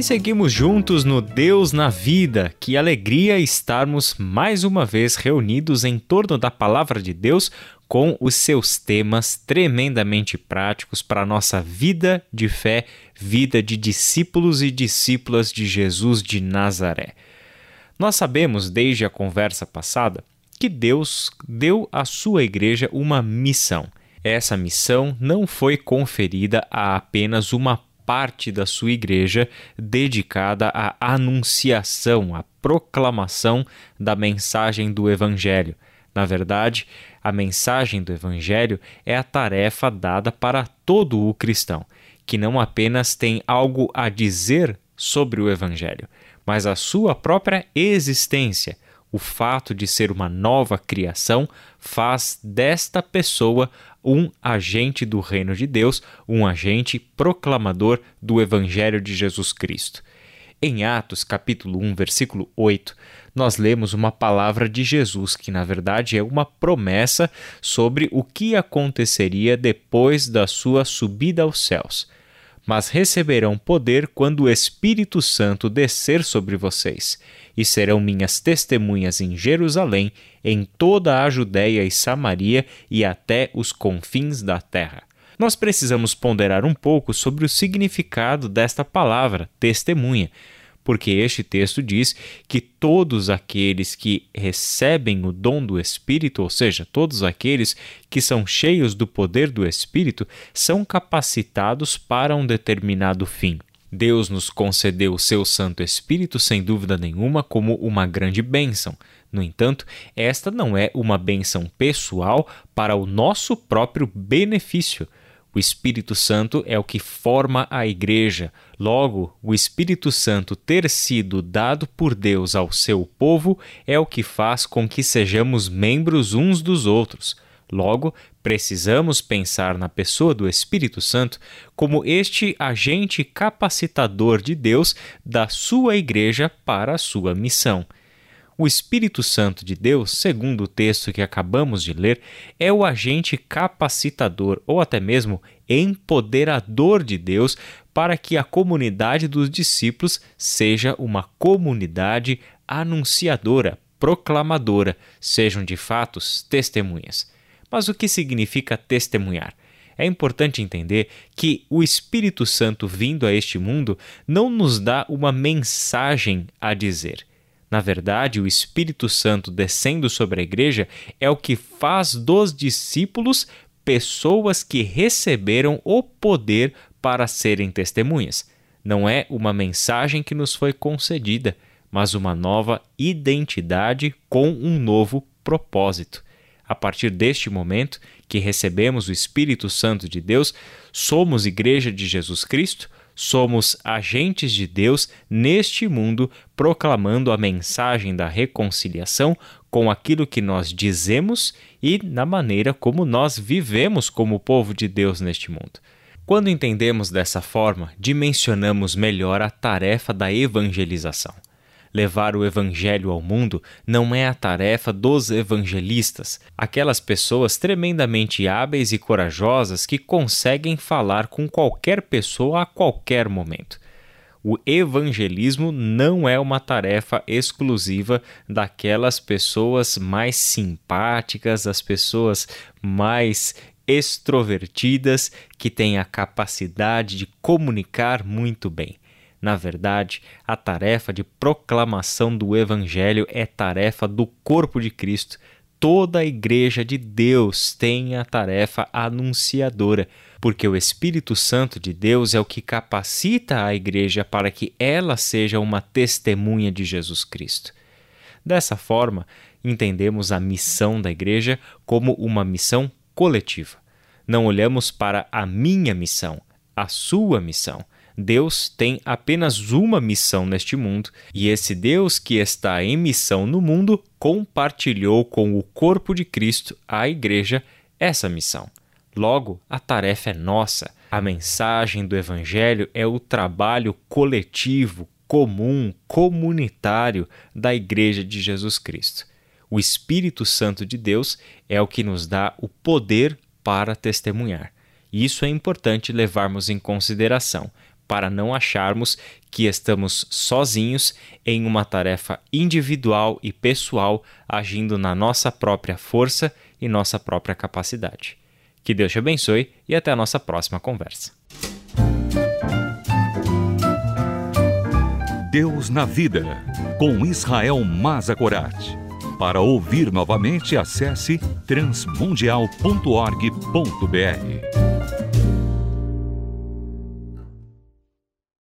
E seguimos juntos no Deus na Vida. Que alegria estarmos mais uma vez reunidos em torno da Palavra de Deus com os seus temas tremendamente práticos para a nossa vida de fé, vida de discípulos e discípulas de Jesus de Nazaré. Nós sabemos desde a conversa passada que Deus deu à sua igreja uma missão. Essa missão não foi conferida a apenas uma parte da sua igreja dedicada à anunciação, à proclamação da mensagem do Evangelho. Na verdade, a mensagem do Evangelho é a tarefa dada para todo o cristão, que não apenas tem algo a dizer sobre o Evangelho, mas a sua própria existência. O fato de ser uma nova criação faz desta pessoa um agente do reino de Deus, um agente proclamador do Evangelho de Jesus Cristo. Em Atos, capítulo 1, versículo 8, nós lemos uma palavra de Jesus que, na verdade, é uma promessa sobre o que aconteceria depois da sua subida aos céus mas receberão poder quando o Espírito Santo descer sobre vocês, e serão minhas testemunhas em Jerusalém, em toda a Judéia e Samaria e até os confins da terra. Nós precisamos ponderar um pouco sobre o significado desta palavra, testemunha porque este texto diz que todos aqueles que recebem o dom do Espírito, ou seja, todos aqueles que são cheios do poder do Espírito, são capacitados para um determinado fim. Deus nos concedeu o seu Santo Espírito, sem dúvida nenhuma, como uma grande bênção. No entanto, esta não é uma bênção pessoal para o nosso próprio benefício o Espírito Santo é o que forma a Igreja. Logo, o Espírito Santo ter sido dado por Deus ao seu povo é o que faz com que sejamos membros uns dos outros. Logo, precisamos pensar na pessoa do Espírito Santo como este agente capacitador de Deus da sua Igreja para a sua missão. O Espírito Santo de Deus, segundo o texto que acabamos de ler, é o agente capacitador ou até mesmo empoderador de Deus para que a comunidade dos discípulos seja uma comunidade anunciadora, proclamadora, sejam de fatos testemunhas. Mas o que significa testemunhar? É importante entender que o Espírito Santo vindo a este mundo não nos dá uma mensagem a dizer na verdade, o Espírito Santo descendo sobre a igreja é o que faz dos discípulos pessoas que receberam o poder para serem testemunhas. Não é uma mensagem que nos foi concedida, mas uma nova identidade com um novo propósito. A partir deste momento que recebemos o Espírito Santo de Deus, somos Igreja de Jesus Cristo, somos agentes de Deus neste mundo, proclamando a mensagem da reconciliação com aquilo que nós dizemos e na maneira como nós vivemos como povo de Deus neste mundo. Quando entendemos dessa forma, dimensionamos melhor a tarefa da evangelização. Levar o Evangelho ao mundo não é a tarefa dos evangelistas, aquelas pessoas tremendamente hábeis e corajosas que conseguem falar com qualquer pessoa a qualquer momento. O evangelismo não é uma tarefa exclusiva daquelas pessoas mais simpáticas, das pessoas mais extrovertidas que têm a capacidade de comunicar muito bem. Na verdade, a tarefa de proclamação do Evangelho é tarefa do corpo de Cristo. Toda a Igreja de Deus tem a tarefa anunciadora, porque o Espírito Santo de Deus é o que capacita a Igreja para que ela seja uma testemunha de Jesus Cristo. Dessa forma, entendemos a missão da Igreja como uma missão coletiva. Não olhamos para a minha missão, a sua missão Deus tem apenas uma missão neste mundo, e esse Deus que está em missão no mundo compartilhou com o corpo de Cristo, a Igreja, essa missão. Logo, a tarefa é nossa. A mensagem do Evangelho é o trabalho coletivo, comum, comunitário da Igreja de Jesus Cristo. O Espírito Santo de Deus é o que nos dá o poder para testemunhar. Isso é importante levarmos em consideração, para não acharmos que estamos sozinhos em uma tarefa individual e pessoal, agindo na nossa própria força e nossa própria capacidade. Que Deus te abençoe e até a nossa próxima conversa. Deus na Vida, com Israel Mazagorat. Para ouvir novamente, acesse transmundial.org.br.